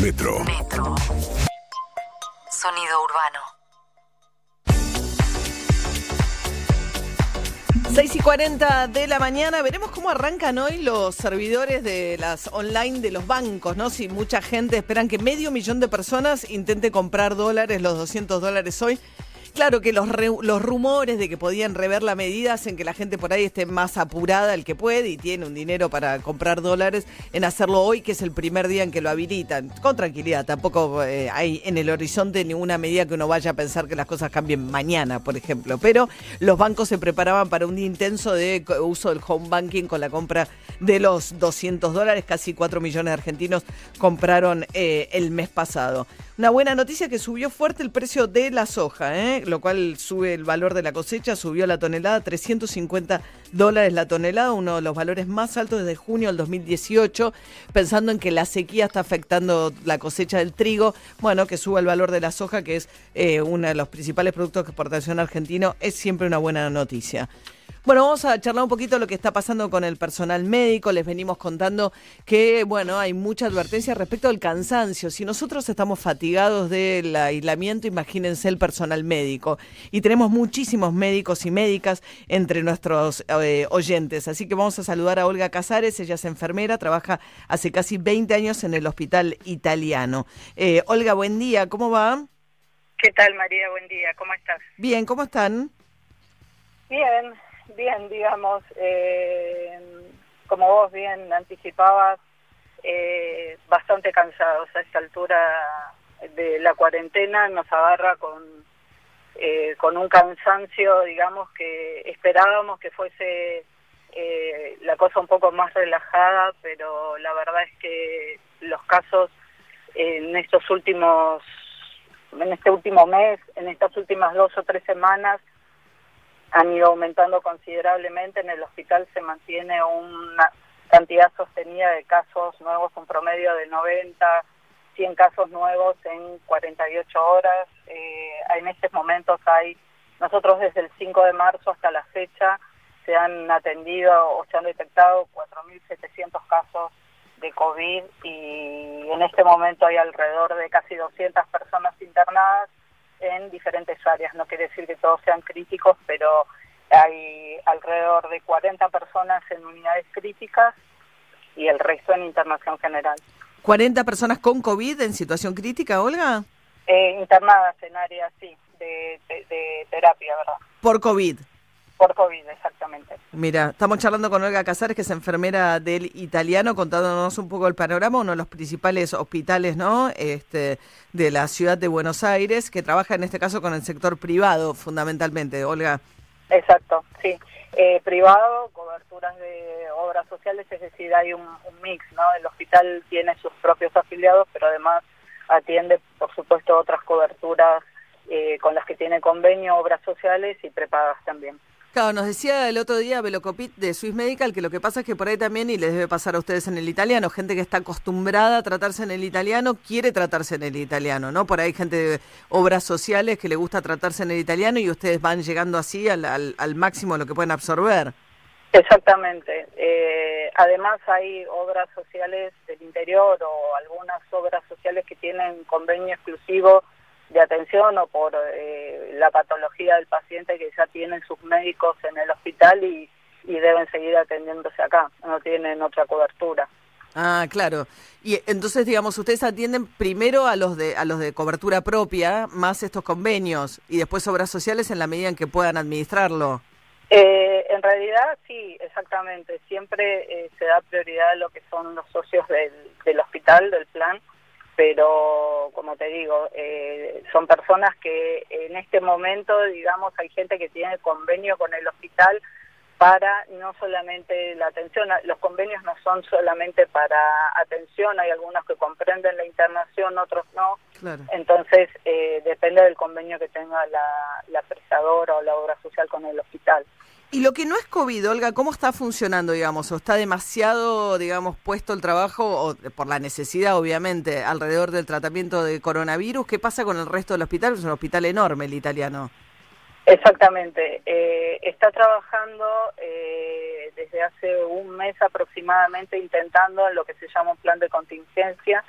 Metro. Metro. Sonido urbano. 6 y 40 de la mañana, veremos cómo arrancan hoy los servidores de las online de los bancos, ¿no? Si mucha gente esperan que medio millón de personas intente comprar dólares, los 200 dólares hoy. Claro que los, los rumores de que podían rever la medida hacen que la gente por ahí esté más apurada, el que puede y tiene un dinero para comprar dólares, en hacerlo hoy, que es el primer día en que lo habilitan. Con tranquilidad, tampoco eh, hay en el horizonte ninguna medida que uno vaya a pensar que las cosas cambien mañana, por ejemplo. Pero los bancos se preparaban para un intenso de uso del home banking con la compra de los 200 dólares. Casi 4 millones de argentinos compraron eh, el mes pasado. Una buena noticia que subió fuerte el precio de la soja, ¿eh? lo cual sube el valor de la cosecha, subió la tonelada, 350 dólares la tonelada, uno de los valores más altos desde junio del 2018, pensando en que la sequía está afectando la cosecha del trigo, bueno, que suba el valor de la soja, que es eh, uno de los principales productos de exportación argentino, es siempre una buena noticia. Bueno, vamos a charlar un poquito de lo que está pasando con el personal médico. Les venimos contando que, bueno, hay mucha advertencia respecto al cansancio. Si nosotros estamos fatigados del aislamiento, imagínense el personal médico. Y tenemos muchísimos médicos y médicas entre nuestros eh, oyentes. Así que vamos a saludar a Olga Casares. Ella es enfermera, trabaja hace casi 20 años en el hospital italiano. Eh, Olga, buen día. ¿Cómo va? ¿Qué tal, María? Buen día. ¿Cómo estás? Bien, ¿cómo están? Bien, bien, digamos, eh, como vos bien anticipabas, eh, bastante cansados a esta altura de la cuarentena, nos agarra con, eh, con un cansancio, digamos, que esperábamos que fuese la cosa un poco más relajada, pero la verdad es que los casos en estos últimos, en este último mes, en estas últimas dos o tres semanas, han ido aumentando considerablemente. En el hospital se mantiene una cantidad sostenida de casos nuevos, un promedio de 90, 100 casos nuevos en 48 horas. Eh, en estos momentos hay, nosotros desde el 5 de marzo hasta la fecha, se han atendido o se han detectado 4.700 casos de COVID y en este momento hay alrededor de casi 200 personas internadas en diferentes áreas. No quiere decir que todos sean críticos, pero hay alrededor de 40 personas en unidades críticas y el resto en internación general. ¿40 personas con COVID en situación crítica, Olga? Eh, internadas en áreas, sí, de, de terapia, ¿verdad? Por COVID. Por COVID, exactamente. Mira, estamos charlando con Olga Casares, que es enfermera del italiano, contándonos un poco el panorama, uno de los principales hospitales ¿no? este, de la ciudad de Buenos Aires, que trabaja en este caso con el sector privado, fundamentalmente, Olga. Exacto, sí. Eh, privado, coberturas de obras sociales, es decir, hay un, mix, ¿no? El hospital tiene sus propios afiliados, pero además atiende, por supuesto, otras coberturas eh, con las que tiene convenio, obras sociales y prepagas también. Claro, nos decía el otro día Velocopit de Swiss Medical que lo que pasa es que por ahí también, y les debe pasar a ustedes en el italiano, gente que está acostumbrada a tratarse en el italiano quiere tratarse en el italiano, ¿no? Por ahí gente de obras sociales que le gusta tratarse en el italiano y ustedes van llegando así al, al, máximo de lo que pueden absorber. Exactamente. Eh, además hay obras sociales del interior o algunas obras sociales que tienen convenio exclusivo de atención o por eh, la patología del paciente que ya tienen sus médicos en el hospital y, deben seguir atendiéndose acá, no tienen otra cobertura. Ah, claro. Y entonces, digamos, ustedes atienden primero a los de a los de cobertura propia, más estos convenios, y después obras sociales en la medida en que puedan administrarlo. Eh, en realidad, sí, exactamente. Siempre eh, se da prioridad a lo que son los socios del, del hospital, del plan, pero como te digo, eh, son personas que en este momento, digamos, hay gente que tiene convenio con el hospital para no solamente la atención, los convenios no son solamente para atención, hay algunos que comprenden la internación, otros no. Entonces, eh, depende del convenio que tenga la, la prestadora o la obra social con el hospital. Y lo que no es COVID, Olga, ¿cómo está funcionando, digamos? ¿O está demasiado, digamos, puesto el trabajo, o por la necesidad, obviamente, alrededor del tratamiento de coronavirus? ¿Qué pasa con el resto del hospital? Es un hospital enorme el italiano. Exactamente. Eh, está trabajando eh, desde hace un mes aproximadamente intentando lo que se llama un plan de contingencia.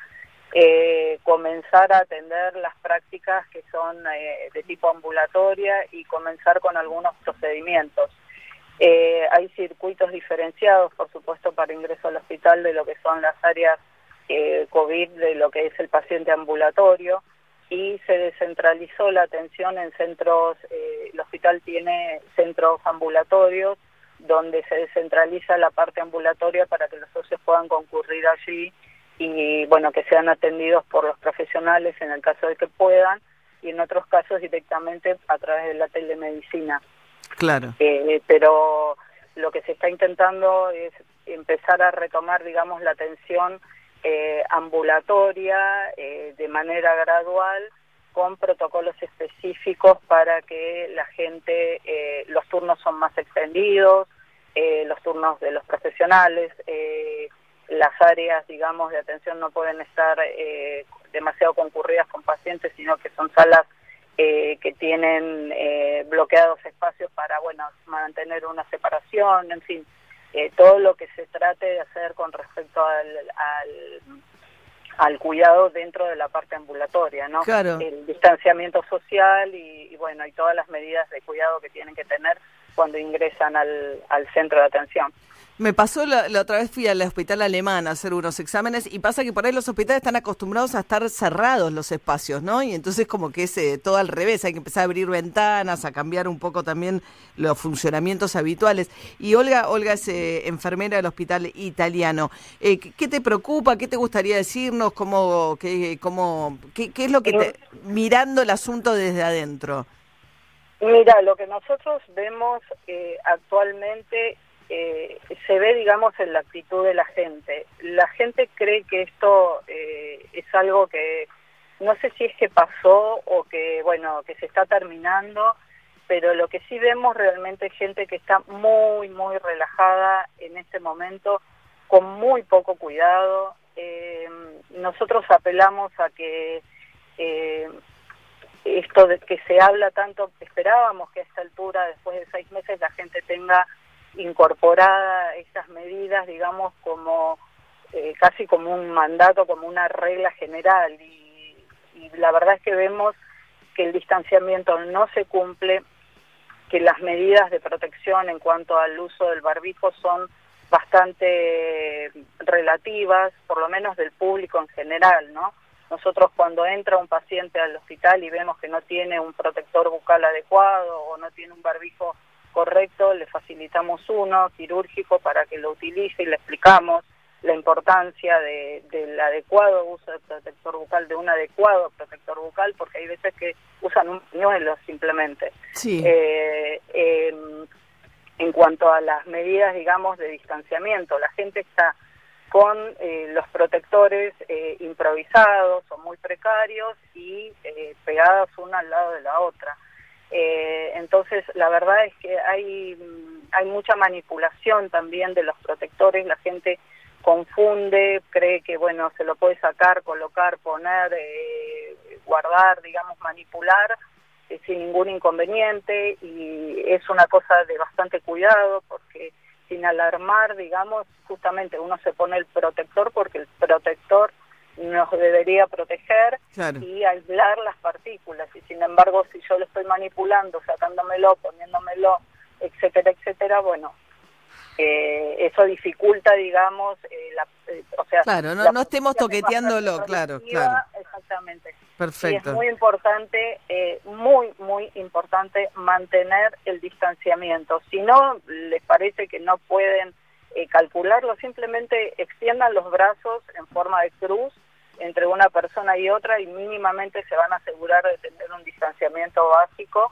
Eh, comenzar a atender las prácticas que son eh, de tipo ambulatoria y comenzar con algunos procedimientos. Eh, hay circuitos diferenciados, por supuesto, para ingreso al hospital de lo que son las áreas eh, COVID, de lo que es el paciente ambulatorio, y se descentralizó la atención en centros, eh, el hospital tiene centros ambulatorios, donde se descentraliza la parte ambulatoria para que los socios puedan concurrir allí y, bueno, que sean atendidos por los profesionales en el caso de que puedan, y en otros casos directamente a través de la telemedicina. Claro. Eh, pero lo que se está intentando es empezar a retomar, digamos, la atención eh, ambulatoria eh, de manera gradual con protocolos específicos para que la gente, los turnos son más extendidos, los turnos de los profesionales, las áreas, digamos, de atención no pueden estar demasiado concurridas con pacientes, sino que son salas eh, que tienen eh, bloqueados espacios para, bueno, mantener una separación, en fin, eh, todo lo que se trate de hacer con respecto al, al, cuidado dentro de la parte ambulatoria, ¿no? El distanciamiento social y, y, bueno, y todas las medidas de cuidado que tienen que tener cuando ingresan al, al centro de atención. Me pasó la, otra vez fui al hospital alemán a hacer unos exámenes y pasa que por ahí los hospitales están acostumbrados a estar cerrados los espacios, ¿no? Y entonces como que es eh, todo al revés, hay que empezar a abrir ventanas, a cambiar un poco también los funcionamientos habituales. Y Olga, Olga es eh, enfermera del hospital italiano. Eh, ¿qué, te preocupa? ¿Qué te gustaría decirnos? ¿Cómo, qué, cómo, qué, qué es lo que te, mirando el asunto desde adentro? Mira, lo que nosotros vemos actualmente eh, se ve, digamos, en la actitud de la gente. La gente cree que esto eh, es algo que no sé si es que pasó o que, bueno, que se está terminando, pero lo que sí vemos realmente es gente que está muy, muy relajada en este momento, con muy poco cuidado. Eh, nosotros apelamos a que esto de que se habla tanto, esperábamos que a esta altura, después de seis meses, la gente tenga incorporada esas medidas, digamos, como eh, casi como un mandato, como una regla general. Y, y la verdad es que vemos que el distanciamiento no se cumple, que las medidas de protección en cuanto al uso del barbijo son bastante relativas, por lo menos del público en general, ¿no? Nosotros cuando entra un paciente al hospital y vemos que no tiene un protector bucal adecuado o no tiene un barbijo correcto, le facilitamos uno quirúrgico para que lo utilice y le explicamos la importancia de, del adecuado uso de protector bucal, de un adecuado protector bucal, porque hay veces que usan un pañuelo simplemente. Sí. Eh, em, en cuanto a las medidas, digamos, de distanciamiento, la gente está con eh, los protectores eh, improvisados o muy precarios y pegadas una al lado de la otra. Eh, entonces, la verdad es que hay, hay mucha manipulación también de los protectores, la gente confunde, cree que, bueno, se lo puede sacar, colocar, poner, eh, guardar, digamos, manipular eh, sin ningún inconveniente y es una cosa de bastante cuidado porque sin alarmar, digamos, justamente uno se pone el protector porque el protector nos debería proteger y aislar las partículas. Y sin embargo, si yo lo estoy manipulando, sacándomelo, poniéndomelo, etcétera, etcétera, bueno, eh, eso dificulta, digamos, eh, la, eh, o sea... Claro, no, no estemos toqueteándolo, claro, claro. Exactamente. Perfecto. Y es muy importante, muy, muy importante mantener el distanciamiento. Si no les parece que no pueden calcularlo, simplemente extiendan los brazos en forma de cruz entre una persona y otra y mínimamente se van a asegurar de tener un distanciamiento básico,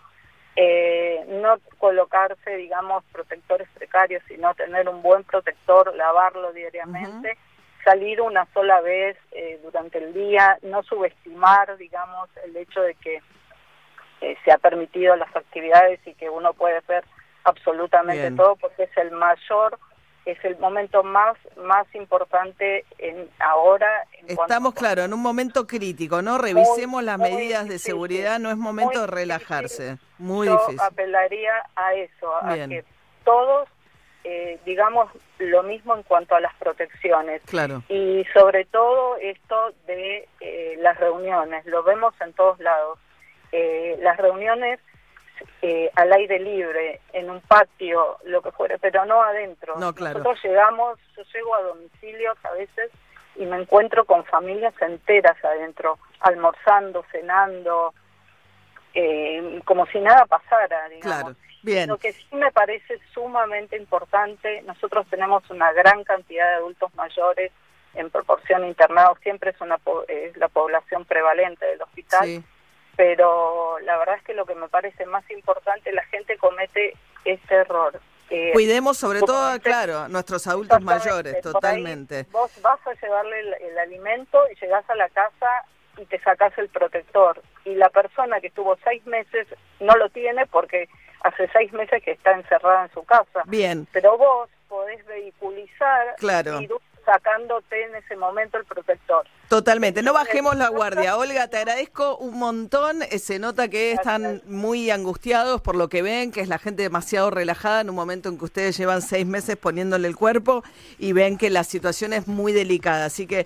eh, no colocarse, digamos, protectores precarios, sino tener un buen protector, lavarlo diariamente, salir una sola vez eh, durante el día, no subestimar, digamos, el hecho de que eh, se ha permitido las actividades y que uno puede hacer absolutamente todo, porque es el mayor es el momento más más importante en ahora. Estamos, claro, en un momento crítico, ¿no? Revisemos las medidas de seguridad, no es momento de relajarse. Muy Yo difícil. apelaría a eso, a que todos eh, digamos lo mismo en cuanto a las protecciones. Claro. Y sobre todo esto de eh, las reuniones, lo vemos en todos lados. Eh, las reuniones eh, al aire libre, en un patio, lo que fuera, pero no adentro. No, claro. Nosotros llegamos, yo llego a domicilios a veces y me encuentro con familias enteras adentro, almorzando, cenando, eh, como si nada pasara, digamos. Claro, bien. Lo que sí me parece sumamente importante, nosotros tenemos una gran cantidad de adultos mayores en proporción internados, siempre es, una, es la población prevalente del hospital, Sí. Pero la verdad es que lo que me parece más importante, la gente comete ese error. Eh, Cuidemos sobre todo, claro, nuestros adultos mayores, totalmente. Vos vas a llevarle el, el alimento y llegás a la casa y te sacás el protector. Y la persona que estuvo seis meses no lo tiene porque hace seis meses que está encerrada en su casa. Bien, Pero vos podés vehiculizar Claro. y sacándote en ese momento el protector. Totalmente. No bajemos la guardia. Olga, te agradezco un montón. Eh, Se nota que están muy angustiados por lo que ven, que es la gente demasiado relajada en un momento en que ustedes llevan seis meses poniéndole el cuerpo y ven que la situación es muy delicada. Así que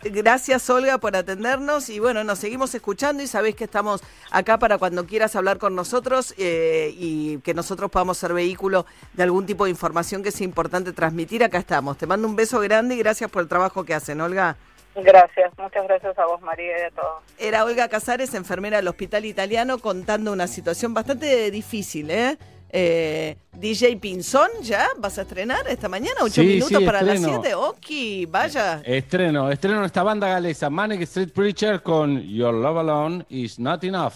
gracias, Olga, por atendernos. Y bueno, nos seguimos escuchando y sabéis que estamos acá para cuando quieras hablar con nosotros eh, y que nosotros podamos ser vehículo de algún tipo de información que sea importante transmitir. Acá estamos. Te mando un beso grande y gracias por el trabajo que hacen, Olga. Gracias, muchas gracias a vos María y a todos. Era Olga Casares, enfermera del Hospital Italiano, contando una situación bastante difícil, ¿eh? Eh, DJ Pinzón, ¿ya? ¿Vas a estrenar esta mañana? ¿Ocho Sí, minutos sí, para las siete? Ok, vaya. Estreno, estreno esta banda galesa, Manic Street Preacher con Your Love Alone Is Not Enough.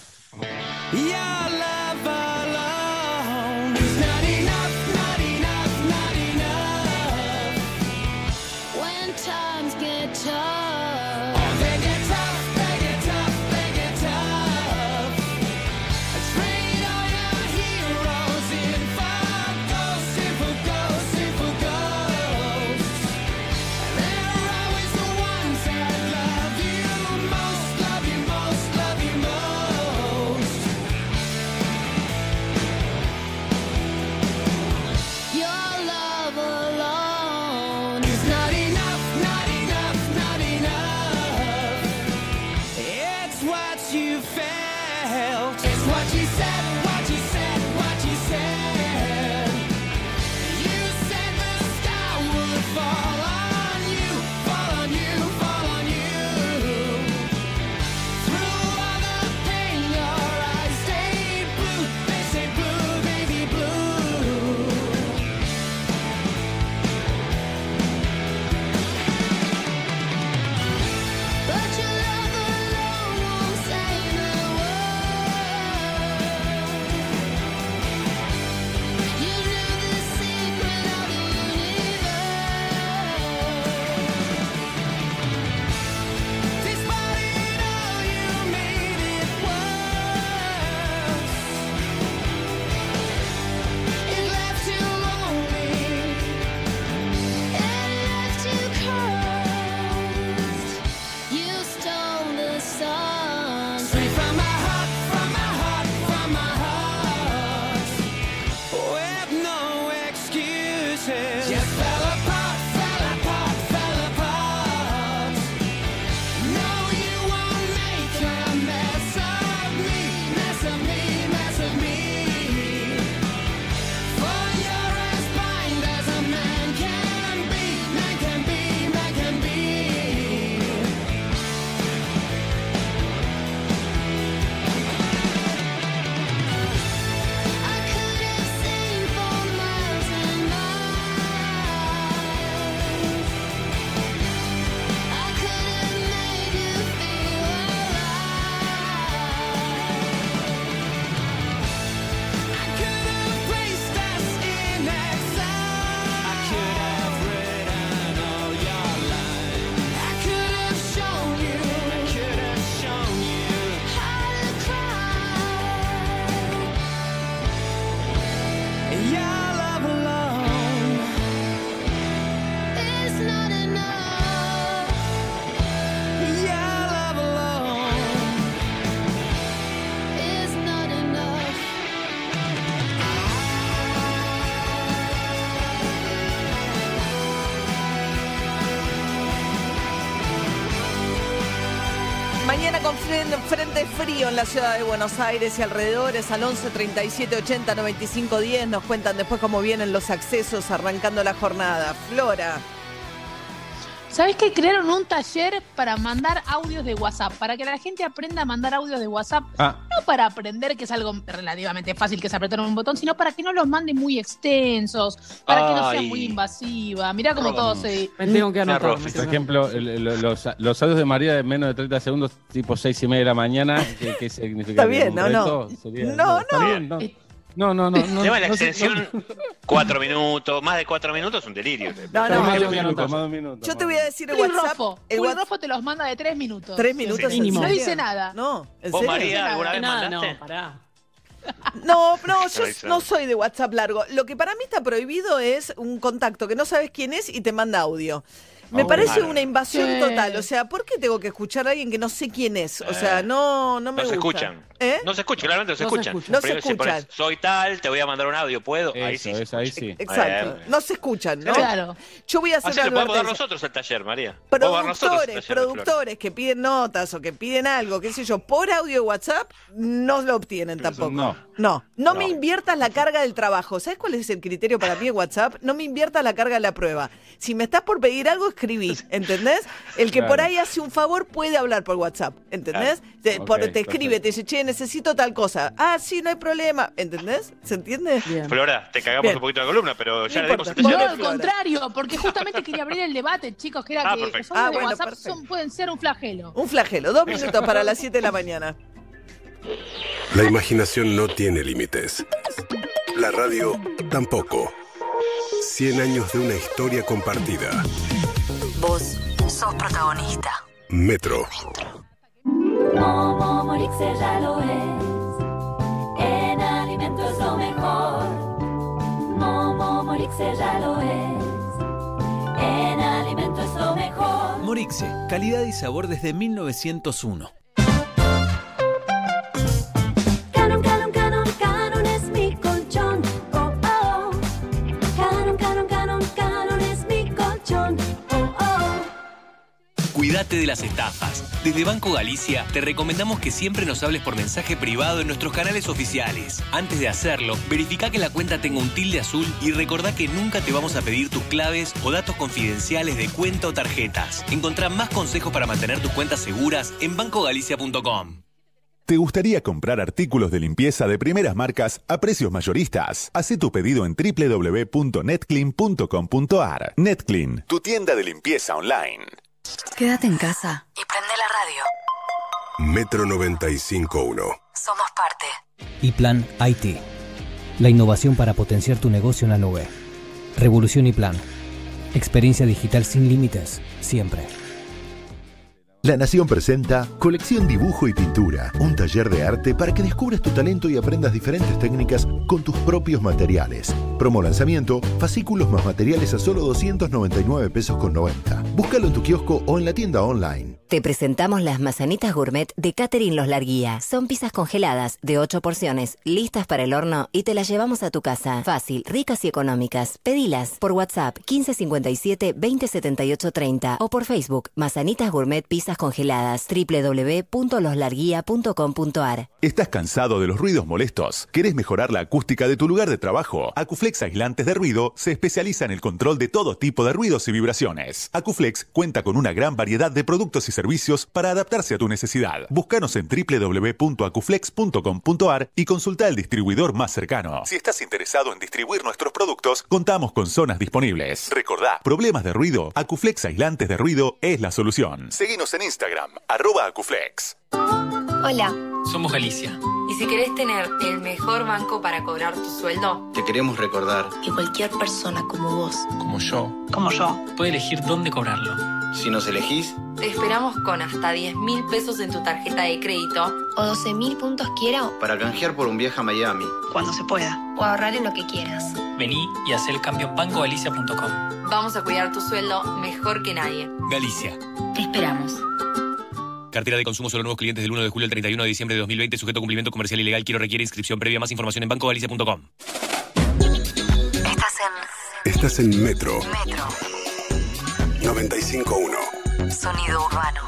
Fren- frente frío en la ciudad de Buenos Aires y alrededores al 11 37 80 95 10. Nos cuentan después cómo vienen los accesos arrancando la jornada. Flora. ¿Sabés que crearon un taller para mandar audios de WhatsApp? Para que la gente aprenda a mandar audios de WhatsApp. Ah, No para aprender, que es algo relativamente fácil, que es apretar un botón, sino para que no los mande muy extensos, para que no sea muy invasiva. Mirá cómo todo se... Me tengo que anotar. por ejemplo, el- los, los audios de María de menos de 30 segundos, tipo 6 y media de la mañana, ¿qué, qué significa? Está bien, ¿Un ¿no? No. Sería- No, está no. bien, no. No, no, no. no, de la no extensión, no- cuatro minutos, más de cuatro minutos es un delirio. No, no, más de un minuto, más de un minuto. Yo te voy a decir el Juli WhatsApp. Rofo. El WhatsApp Rofo te los manda de tres minutos. tres minutos. Sí, ¿en mínimo. No dice nada. No, ¿en ¿Vos, serio? María, alguna vez Nada, mandaste? no, pará. No, no, yo no soy de WhatsApp largo. Lo que para mí está prohibido es un contacto que no sabes quién es y te manda audio. Me Ah, parece una invasión Sí. total. O sea, ¿por qué tengo que escuchar a alguien que no sé quién es? O sea, no, no me No se gusta. escuchan. ¿Eh? No se escuchan, claramente no se No se escuchan. escuchan. No se Primero si pones, escuchan. Soy tal, te voy a mandar un audio, ¿puedo? ahí sí. se es, ahí sí. Exacto. Bien. No se escuchan, ¿no? Claro. Yo voy a hacer Así lo podemos dar nosotros el taller, María. Productores, taller, productores que piden notas o que piden algo, qué sé yo, por audio de WhatsApp, no lo obtienen tampoco. no. No, no me inviertas la carga del trabajo. ¿Sabes cuál es el criterio para mí de WhatsApp? No me inviertas la carga de la prueba. Si me estás por pedir algo, escribí, ¿entendés? El que por Claro. ahí hace un favor puede hablar por WhatsApp, ¿entendés? Te, Ok, por- te escribe, perfecto. te dice, che, necesito tal cosa. Ah, sí, no hay problema, ¿entendés? ¿Se entiende? Bien. Flora, te cagamos Bien. un poquito la columna, pero ya No le dimos Flora. al contrario, porque justamente quería abrir el debate, chicos, que era Ah, que perfecto. los Ah, de WhatsApp son- pueden ser un flagelo. Un flagelo, dos minutos para las 7 de la mañana. La imaginación no tiene límites. La radio tampoco. 100 años de una historia compartida. Vos sos protagonista. Metro. Momo Morixel ya lo es. En alimento es lo mejor. Momo Morixel ya lo es. En alimento es lo mejor. Morixe, calidad y sabor desde 1901. De las estafas. Desde Banco Galicia te recomendamos que siempre nos hables por mensaje privado en nuestros canales oficiales. Antes de hacerlo, verifica que la cuenta tenga un tilde azul y recordá que nunca te vamos a pedir tus claves o datos confidenciales de cuenta o tarjetas. Encontrá más consejos para mantener tus cuentas seguras en bancogalicia.com. ¿Te gustaría comprar artículos de limpieza de primeras marcas a precios mayoristas? Haz tu pedido en www.netclean.com.ar. Netclean, tu tienda de limpieza online. Quédate en casa y prende la radio. Metro 95.1. Somos parte. y Plan IT. La innovación para potenciar tu negocio en la nube. Revolución y Plan. Experiencia digital sin límites, siempre. La Nación presenta Colección Dibujo y Pintura, un taller de arte para que descubras tu talento y aprendas diferentes técnicas con tus propios materiales. Promo lanzamiento, fascículos más materiales a solo 299 pesos con 90. Búscalo en tu kiosco o en la tienda online. Te presentamos las mazanitas gourmet de Catherine Los Larguía. Son pizzas congeladas de 8 porciones, listas para el horno y te las llevamos a tu casa. Fácil, ricas y económicas. Pedilas por WhatsApp 1557 2078 30 o por Facebook Mazanitas Gourmet Pizzas Congeladas www.loslarguía.com.ar. ¿Estás cansado de los ruidos molestos? ¿Querés mejorar la acústica de tu lugar de trabajo? Acuflex Aislantes de Ruido se especializa en el control de todo tipo de ruidos y vibraciones. Acuflex cuenta con una gran variedad de productos y servicios para adaptarse a tu necesidad. Búscanos en www.acuflex.com.ar y consulta al distribuidor más cercano. Si estás interesado en distribuir nuestros productos, contamos con zonas disponibles. Recordá, problemas de ruido, Acuflex Aislantes de Ruido es la solución. Seguinos en Instagram, arroba Acuflex. Hola. Somos Galicia. ¿Y si querés tener el mejor banco para cobrar tu sueldo? Te queremos recordar, Que cualquier persona como vos, como yo, como yo, Puede elegir dónde cobrarlo. Si nos elegís, te esperamos con hasta 10 mil pesos en tu tarjeta de crédito O 12 mil puntos quiero para canjear por un viaje a Miami. cuando se pueda. o ahorrar en lo que quieras. Vení y haz el cambio en bancogalicia.com. Vamos a cuidar tu sueldo mejor que nadie. Galicia. Te esperamos. Cartera de consumo solo nuevos clientes del 1 de julio al 31 de diciembre de 2020, sujeto a cumplimiento comercial ilegal. Quiero requiere inscripción previa. Más información en bancogalicia.com. Estás en Estás en Metro Metro. 951. Sonido urbano.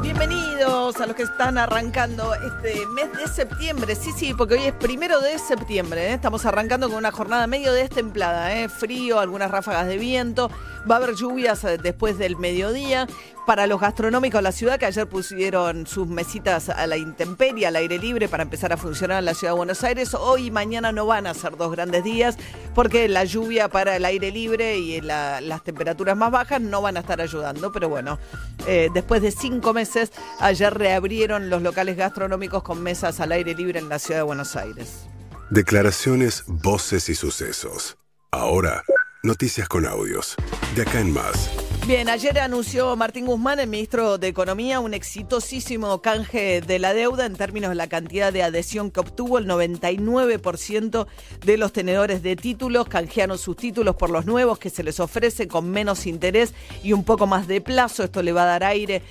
Bienvenidos a los que están arrancando este mes de septiembre. Sí, sí, porque hoy es primero de septiembre. ¿eh? Estamos arrancando con una jornada medio destemplada. ¿eh? Frío, algunas ráfagas de viento. Va a haber lluvias eh, después del mediodía. Para los gastronómicos de la ciudad que ayer pusieron sus mesitas a la intemperie, al aire libre, para empezar a funcionar en la ciudad de Buenos Aires, hoy y mañana no van a ser dos grandes días porque la lluvia para el aire libre y la- las temperaturas más bajas no van a estar ayudando. Pero bueno, eh, después de cinco meses, ayer reabrieron los locales gastronómicos con mesas al aire libre en la ciudad de Buenos Aires. Declaraciones, voces y sucesos. Ahora, noticias con audios. De acá en más. Bien, ayer anunció Martín Guzmán, el ministro de Economía, un exitosísimo canje de la deuda en términos de la cantidad de adhesión que obtuvo. El 99% de los tenedores de títulos canjearon sus títulos por los nuevos que se les ofrece con menos interés y un poco más de plazo. Esto le va a dar aire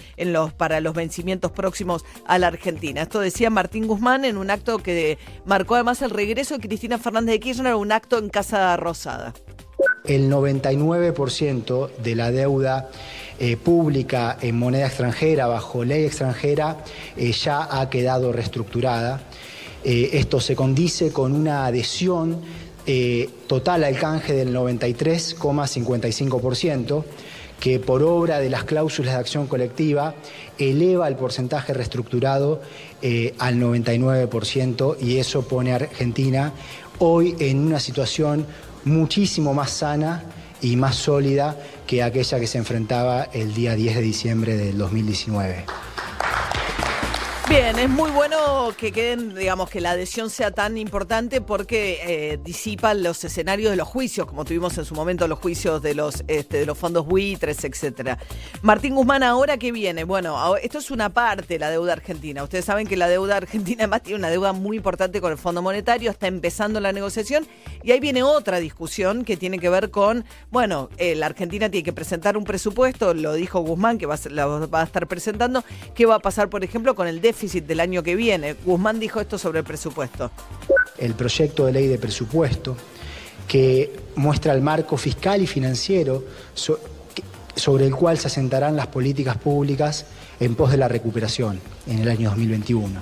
para los vencimientos próximos a la Argentina. Esto decía Martín Guzmán en un acto que marcó además el regreso de Cristina Fernández de Kirchner, un acto en Casa Rosada. El 99% de la deuda eh, pública en moneda extranjera, bajo ley extranjera, eh, ya ha quedado reestructurada. Eh, esto se condice con una adhesión total al canje del 93,55%, que por obra de las cláusulas de acción colectiva eleva el porcentaje reestructurado al 99% y eso pone a Argentina hoy en una situación muchísimo más sana y más sólida que aquella que se enfrentaba el día 10 de diciembre del 2019. Bien, es muy bueno que queden, digamos, que la adhesión sea tan importante porque eh, disipa los escenarios de los juicios, como tuvimos en su momento los juicios de los, este, fondos buitres, etcétera. Martín Guzmán, ¿ahora qué viene? Bueno, esto es una parte de la deuda argentina. Ustedes saben que la deuda argentina además tiene una deuda muy importante con el Fondo Monetario, está empezando la negociación y ahí viene otra discusión que tiene que ver con, bueno, eh, la Argentina tiene que presentar un presupuesto, lo dijo Guzmán, que va a, la va a estar presentando, ¿qué va a pasar, por ejemplo, con el déficit del año que viene? Guzmán dijo esto sobre el presupuesto. el proyecto de ley de presupuesto que muestra el marco fiscal y financiero sobre el cual se asentarán las políticas públicas en pos de la recuperación en el año 2021.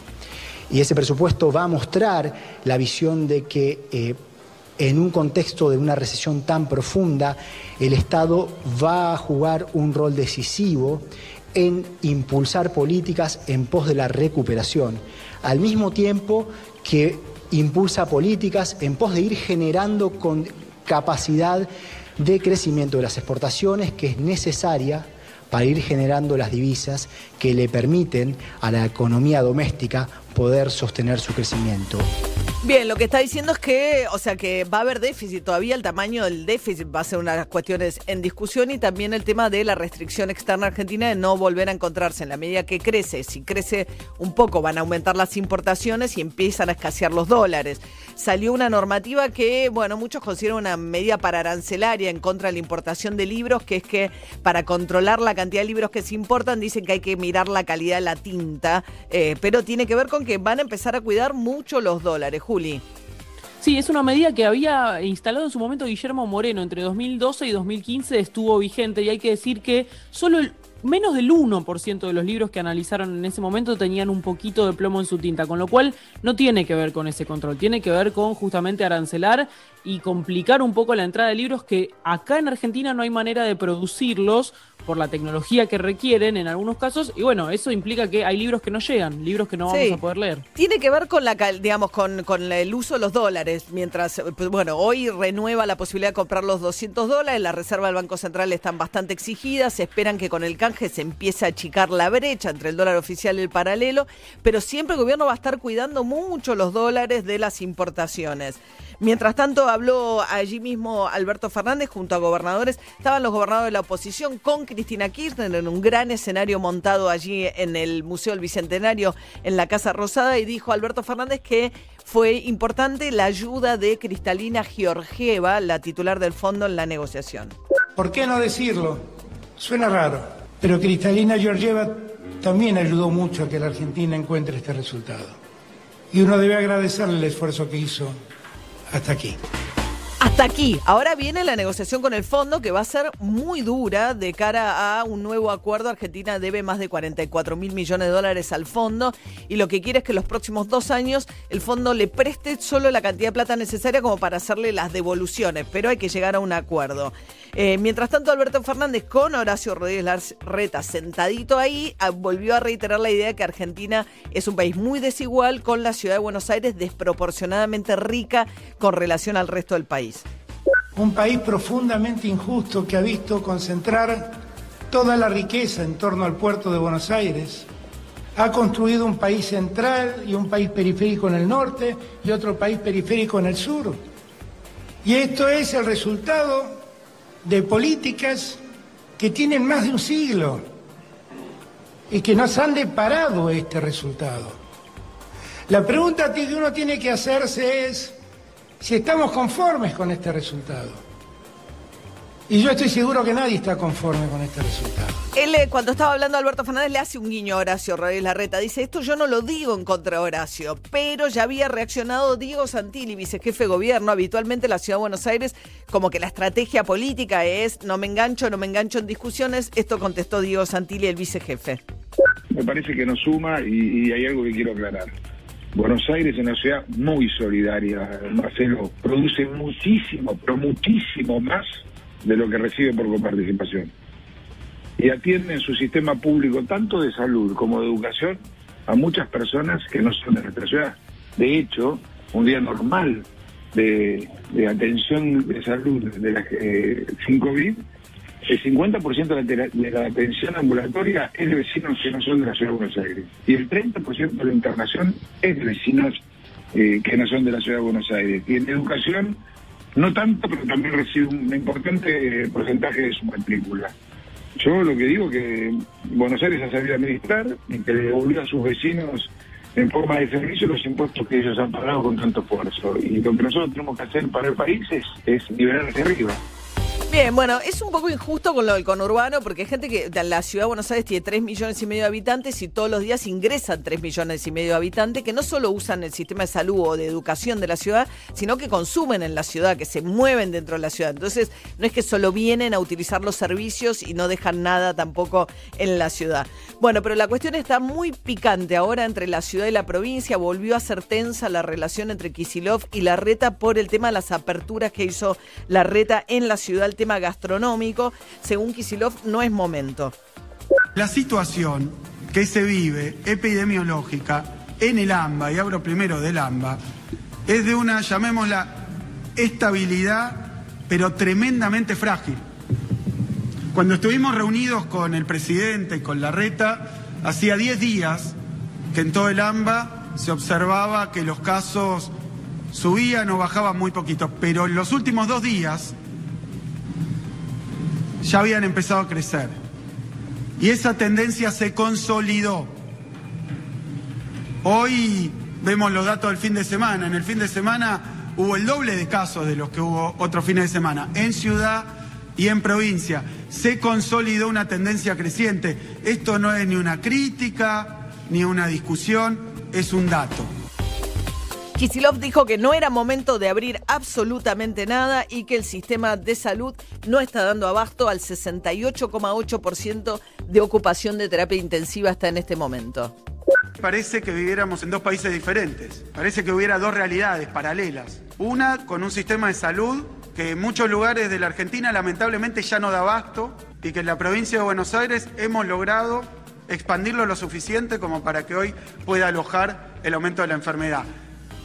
Y ese presupuesto va a mostrar la visión de que eh, en un contexto de una recesión tan profunda, el Estado va a jugar un rol decisivo en impulsar políticas en pos de la recuperación, al mismo tiempo que impulsa políticas en pos de ir generando con capacidad de crecimiento de las exportaciones que es necesaria para ir generando las divisas que le permiten a la economía doméstica poder sostener su crecimiento. Bien, lo que está diciendo es que, o sea, que va a haber déficit todavía, el tamaño del déficit va a ser una de las cuestiones en discusión y también el tema de la restricción externa argentina de no volver a encontrarse en la medida que crece. Si crece un poco van a aumentar las importaciones y empiezan a escasear los dólares. Salió una normativa que, bueno, muchos consideran una medida pararancelaria en contra de la importación de libros, que es que para controlar la cantidad de libros que se importan dicen que hay que mirar la calidad de la tinta, eh, pero tiene que ver con que van a empezar a cuidar mucho los dólares. Sí, es una medida que había instalado en su momento Guillermo Moreno. Entre 2012 y 2015 estuvo vigente y hay que decir que solo menos del 1% de los libros que analizaron en ese momento tenían un poquito de plomo en su tinta, con lo cual no tiene que ver con ese control, tiene que ver con justamente arancelar y complicar un poco la entrada de libros que acá en Argentina no hay manera de producirlos por la tecnología que requieren en algunos casos y bueno, eso implica que hay libros que no llegan, libros que no vamos Sí. a poder leer. Tiene que ver con la digamos con, con el uso de los dólares, mientras pues, bueno, hoy renueva la posibilidad de comprar los 200 dólares, las reservas del Banco Central están bastante exigidas, se esperan que con el canje se empiece a achicar la brecha entre el dólar oficial y el paralelo, pero siempre el gobierno va a estar cuidando mucho los dólares de las importaciones. Mientras tanto, habló allí mismo Alberto Fernández junto a gobernadores. Estaban los gobernadores de la oposición con Cristina Kirchner en un gran escenario montado allí en el Museo del Bicentenario, en la Casa Rosada, y dijo Alberto Fernández que fue importante la ayuda de Cristalina Georgieva, la titular del fondo, en la negociación. ¿Por qué no decirlo? Suena raro, pero Cristalina Georgieva también ayudó mucho a que la Argentina encuentre este resultado. Y uno debe agradecerle el esfuerzo que hizo hasta aquí. Hasta aquí. Ahora viene la negociación con el fondo que va a ser muy dura de cara a un nuevo acuerdo. Argentina debe más de 44 mil millones de dólares al fondo y lo que quiere es que los próximos dos años el fondo le preste solo la cantidad de plata necesaria como para hacerle las devoluciones, pero hay que llegar a un acuerdo. Eh, mientras tanto, Alberto Fernández con Horacio Rodríguez Larreta sentadito ahí, ah, volvió a reiterar la idea de que Argentina es un país muy desigual con la ciudad de Buenos Aires desproporcionadamente rica con relación al resto del país. Un país profundamente injusto que ha visto concentrar toda la riqueza en torno al puerto de Buenos Aires. Ha construido un país central y un país periférico en el norte y otro país periférico en el sur. Y esto es el resultado de políticas que tienen más de un siglo y que nos han deparado este resultado. La pregunta que uno tiene que hacerse es, si estamos conformes con este resultado. Y yo estoy seguro que nadie está conforme con este resultado. Él, eh, cuando estaba hablando Alberto Fernández, le hace un guiño a Horacio Rodríguez Larreta. Dice, esto yo no lo digo en contra de Horacio, pero ya había reaccionado Diego Santilli, vicejefe de gobierno. Habitualmente en la Ciudad de Buenos Aires, como que la estrategia política es no me engancho, no me engancho en discusiones. Esto contestó Diego Santilli, el vicejefe. Me parece que nos suma y, y hay algo que quiero aclarar. Buenos Aires es una ciudad muy solidaria, Marcelo, produce muchísimo, pero muchísimo más de lo que recibe por coparticipación. Y atiende en su sistema público, tanto de salud como de educación, a muchas personas que no son de nuestra ciudad. De hecho, un día normal de, de atención de salud de la eh, sin COVID el 50% de la, de la atención ambulatoria es de vecinos que no son de la ciudad de Buenos Aires. Y el 30% de la internación es de vecinos eh, que no son de la ciudad de Buenos Aires. Y en educación, no tanto, pero también recibe un importante porcentaje de su matrícula. Yo lo que digo que Buenos Aires ha sabido administrar y que le devolvió a sus vecinos en forma de servicio los impuestos que ellos han pagado con tanto esfuerzo. Y lo que nosotros tenemos que hacer para el país es, es nivelar hacia arriba. Bien, bueno, es un poco injusto con lo del conurbano porque hay gente que la ciudad de Buenos Aires tiene 3 millones y medio de habitantes y todos los días ingresan 3 millones y medio de habitantes que no solo usan el sistema de salud o de educación de la ciudad, sino que consumen en la ciudad, que se mueven dentro de la ciudad. Entonces, no es que solo vienen a utilizar los servicios y no dejan nada tampoco en la ciudad. Bueno, pero la cuestión está muy picante ahora entre la ciudad y la provincia. Volvió a ser tensa la relación entre Kisilov y Larreta por el tema de las aperturas que hizo Larreta en la ciudad, tema gastronómico. Según Kisilov, no es momento. La situación que se vive epidemiológica en el AMBA, y hablo primero del AMBA, es de una, llamémosla, estabilidad, pero tremendamente frágil. Cuando estuvimos reunidos con el presidente y con Larreta, hacía 10 días que en todo el AMBA se observaba que los casos subían o bajaban muy poquito, pero en los últimos dos días ya habían empezado a crecer. Y esa tendencia se consolidó. Hoy vemos los datos del fin de semana. En el fin de semana hubo el doble de casos de los que hubo otros fines de semana, en ciudad y en provincia. Se consolidó una tendencia creciente. Esto no es ni una crítica, ni una discusión, es un dato. Kisilov dijo que no era momento de abrir absolutamente nada y que el sistema de salud no está dando abasto al 68,8% de ocupación de terapia intensiva hasta en este momento. Parece que viviéramos en dos países diferentes. Parece que hubiera dos realidades paralelas. Una con un sistema de salud que en muchos lugares de la Argentina lamentablemente ya no da abasto y que en la provincia de Buenos Aires hemos logrado expandirlo lo suficiente como para que hoy pueda alojar el aumento de la enfermedad.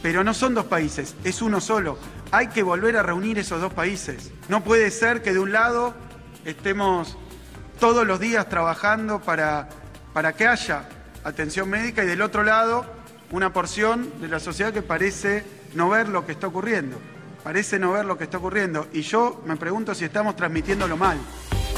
Pero no son dos países, es uno solo. Hay que volver a reunir esos dos países. No puede ser que de un lado estemos todos los días trabajando para, para que haya atención médica y del otro lado una porción de la sociedad que parece no ver lo que está ocurriendo. Parece no ver lo que está ocurriendo. Y yo me pregunto si estamos transmitiéndolo mal.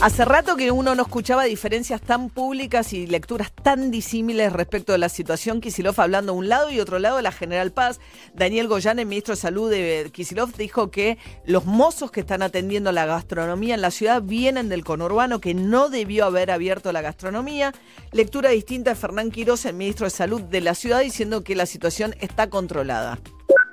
Hace rato que uno no escuchaba diferencias tan públicas y lecturas tan disímiles respecto de la situación. Kisilov hablando un lado y otro lado la General Paz. Daniel Goyán, el ministro de Salud de Kisilov, dijo que los mozos que están atendiendo la gastronomía en la ciudad vienen del conurbano, que no debió haber abierto la gastronomía. Lectura distinta de Fernán Quiroz, el ministro de Salud de la ciudad, diciendo que la situación está controlada.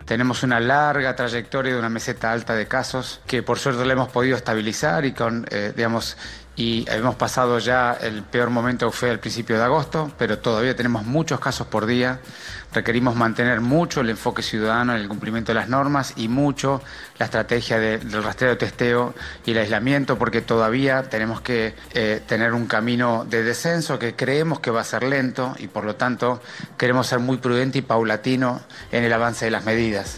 Tenemos una larga trayectoria de una meseta alta de casos que por suerte la hemos podido estabilizar y con, eh, digamos, y hemos pasado ya el peor momento que fue al principio de agosto, pero todavía tenemos muchos casos por día. Requerimos mantener mucho el enfoque ciudadano en el cumplimiento de las normas y mucho la estrategia de- del rastreo testeo y el aislamiento, porque todavía tenemos que eh, tener un camino de descenso que creemos que va a ser lento y por lo tanto queremos ser muy prudente y paulatino en el avance de las medidas.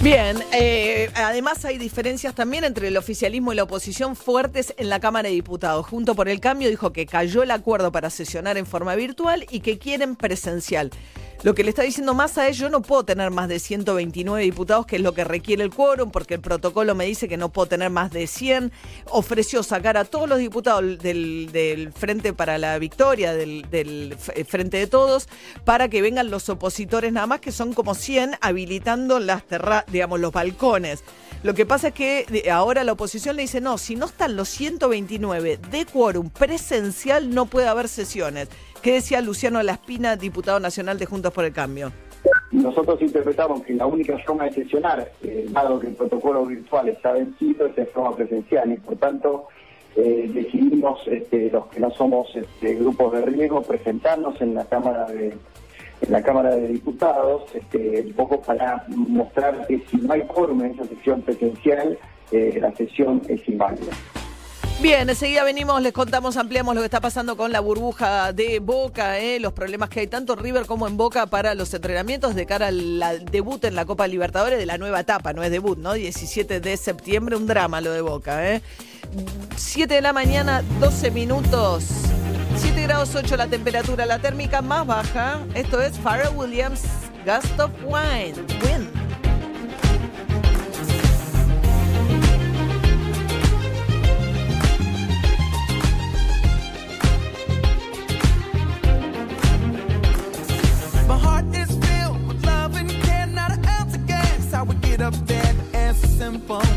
Bien, eh, además hay diferencias también entre el oficialismo y la oposición fuertes en la Cámara de Diputados. Junto por el Cambio dijo que cayó el acuerdo para sesionar en forma virtual y que quieren presencial. Lo que le está diciendo Massa es yo no puedo tener más de 129 diputados, que es lo que requiere el quórum, porque el protocolo me dice que no puedo tener más de 100. Ofreció sacar a todos los diputados del, Frente para la Victoria, del, F- Frente de Todos, para que vengan los opositores nada más, que son como 100, habilitando las terra digamos, los balcones. Lo que pasa es que de- ahora la oposición le dice, no, si no están los 129 de quórum presencial, no puede haber sesiones. ¿Qué decía Luciano Laspina, diputado nacional de Juntos por el Cambio? Nosotros interpretamos que la única forma de sesionar, eh, dado que el protocolo virtual está vencido, es en forma presencial y por tanto eh, decidimos este, los que no somos este, grupos de riesgo presentarnos en la Cámara de en la Cámara de Diputados, este, un poco para mostrar que si no hay quórum en esa sesión presencial, eh, la sesión es inválida. Bien, enseguida venimos, les contamos, ampliamos lo que está pasando con la burbuja de Boca, eh, los problemas que hay tanto en River como en Boca para los entrenamientos de cara al debut en la Copa Libertadores de la nueva etapa, no es debut, ¿no? 17 de septiembre, un drama lo de Boca, ¿eh? 7 de la mañana, 12 minutos. 7 grados 8 la temperatura, la térmica más baja. Esto es Pharrell Williams, Gust of Wine. tempo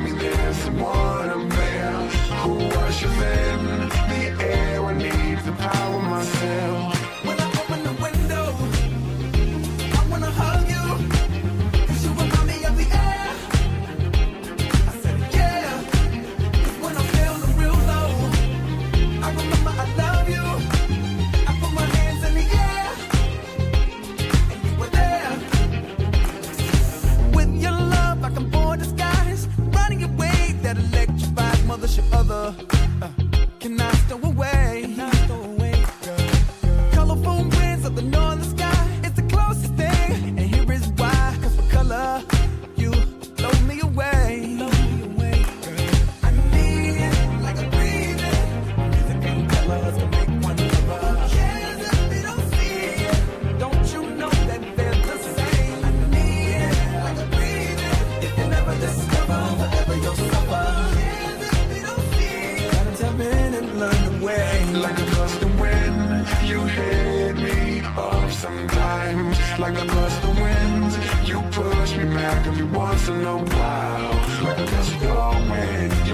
me there's someone a while. Like a gust of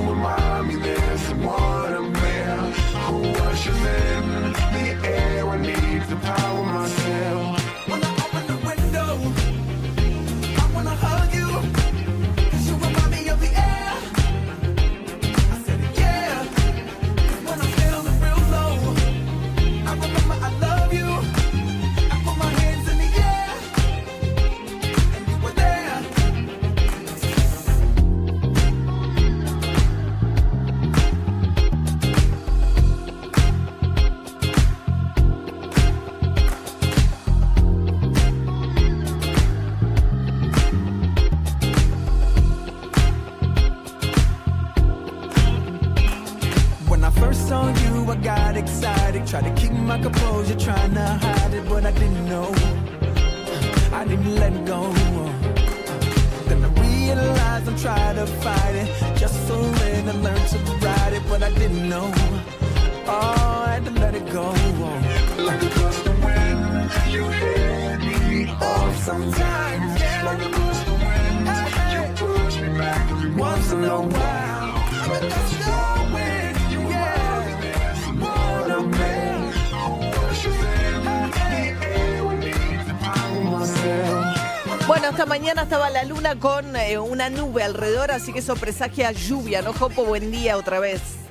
Bueno, esta mañana estaba la luna con eh, una nube alrededor, así que eso presagia lluvia, ¿no, Jopo? Buen día otra vez.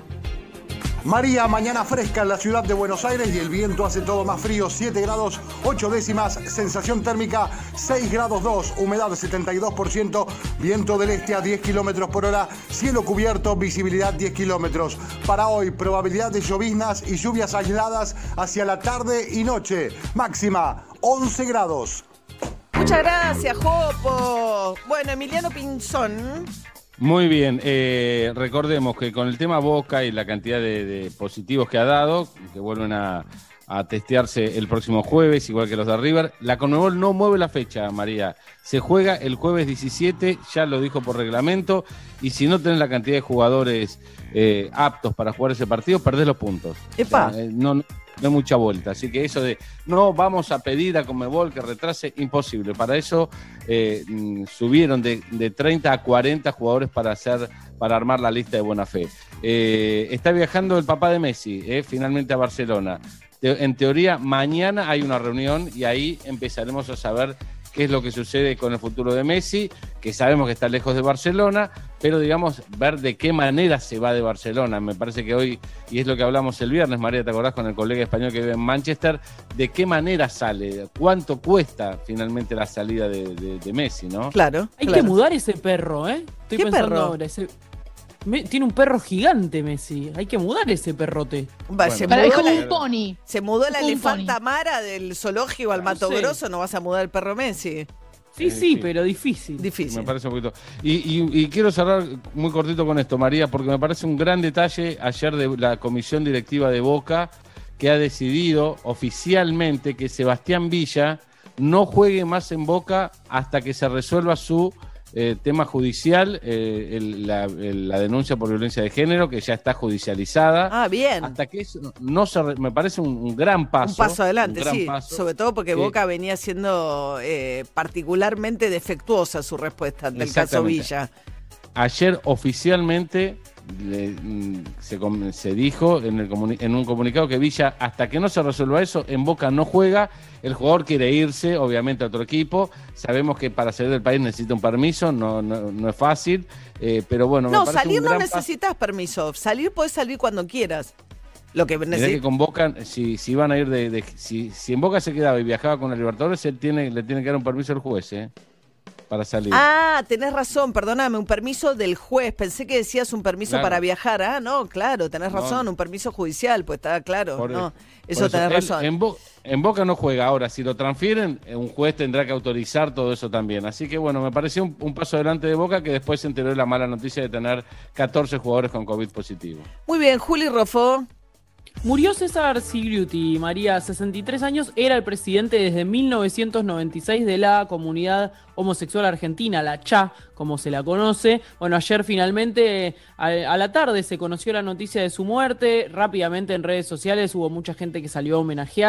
María, mañana fresca en la ciudad de Buenos Aires y el viento hace todo más frío, 7 grados 8 décimas, sensación térmica 6 grados 2, humedad 72%, viento del este a 10 kilómetros por hora, cielo cubierto, visibilidad 10 kilómetros. Para hoy, probabilidad de lloviznas y lluvias aisladas hacia la tarde y noche, máxima 11 grados. Muchas gracias, Jopo. Bueno, Emiliano Pinzón. Muy bien, eh, recordemos que con el tema Boca y la cantidad de, de positivos que ha dado, que vuelven a, a testearse el próximo jueves, igual que los de River, la Conmebol no mueve la fecha, María. Se juega el jueves 17, ya lo dijo por reglamento, y si no tenés la cantidad de jugadores eh, aptos para jugar ese partido, perdés los puntos. Epa. O sea, eh, no, no hay mucha vuelta. Así que eso de no vamos a pedir a Conmebol que retrase, imposible. Para eso eh, mm, subieron de, de 30 a 40 jugadores para hacer, para armar la lista de buena fe. Eh, está viajando el papá de Messi, eh, finalmente a Barcelona. En teoría, mañana hay una reunión y ahí empezaremos a saber qué es lo que sucede con el futuro de Messi, que sabemos que está lejos de Barcelona, pero digamos, ver de qué manera se va de Barcelona. Me parece que hoy, y es lo que hablamos el viernes, María, ¿te acordás con el colega español que vive en Manchester? ¿De qué manera sale? ¿Cuánto cuesta finalmente la salida de, de- de Messi, no? Claro. Hay que mudar ese perro, ¿eh? Estoy ¿Qué pensando perro? ahora. ese- Me- tiene un perro gigante, Messi. Hay que mudar ese perrote. Va, se mudó es como la- un pony. Se mudó la elefanta. Mara del zoológico al Mato sé. Grosso, no vas a mudar el perro Messi. Sí, sí, pero difícil. Difícil. Me parece un poquito. Y, y- y quiero cerrar muy cortito con esto, María, porque me parece un gran detalle ayer de la comisión directiva de Boca que ha decidido oficialmente que Sebastián Villa no juegue más en Boca hasta que se resuelva su eh, tema judicial, eh, el- la, el- la denuncia por violencia de género, que ya está judicializada. Ah, bien. Hasta que eso no se. re- me parece un, un gran paso. Un paso adelante, un sí. paso. Sobre todo porque Sí. Boca venía siendo eh, particularmente defectuosa su respuesta ante el caso. Villa. Ayer oficialmente le- mm, se, se dijo en, el en un comunicado que Villa, hasta que no se resuelva eso, en Boca no juega. El jugador quiere irse, obviamente, a otro equipo. Sabemos que para salir del país necesita un permiso, no, no, no es fácil. eh, pero bueno, No, salir no necesitas permiso. Salir podés salir cuando quieras. Lo que que necesitas. convocan, si, si van a ir de, de- si, si en Boca se quedaba y viajaba con el Libertadores, él tiene, le tiene que dar un permiso al juez, ¿eh? Para salir. Ah, tenés razón, perdóname, un permiso del juez. Pensé que decías un permiso Claro. para viajar. Ah, no, claro, tenés No. razón, un permiso judicial, pues está claro. Por- no, eso tenés razón. En, Bo- en Boca no juega. Ahora, si lo transfieren, eh, un juez tendrá que autorizar todo eso también. Así que bueno, me pareció un, un paso adelante de Boca que después se enteró de la mala noticia de tener 14 jugadores con COVID positivo. Muy bien, Juli Rofo. Murió César Sigliuti, María, 63 años, era el presidente desde 1996 de la comunidad homosexual argentina, la CHA, como se la conoce. Bueno, ayer finalmente a, a la tarde se conoció la noticia de su muerte, rápidamente en redes sociales hubo mucha gente que salió a homenajear.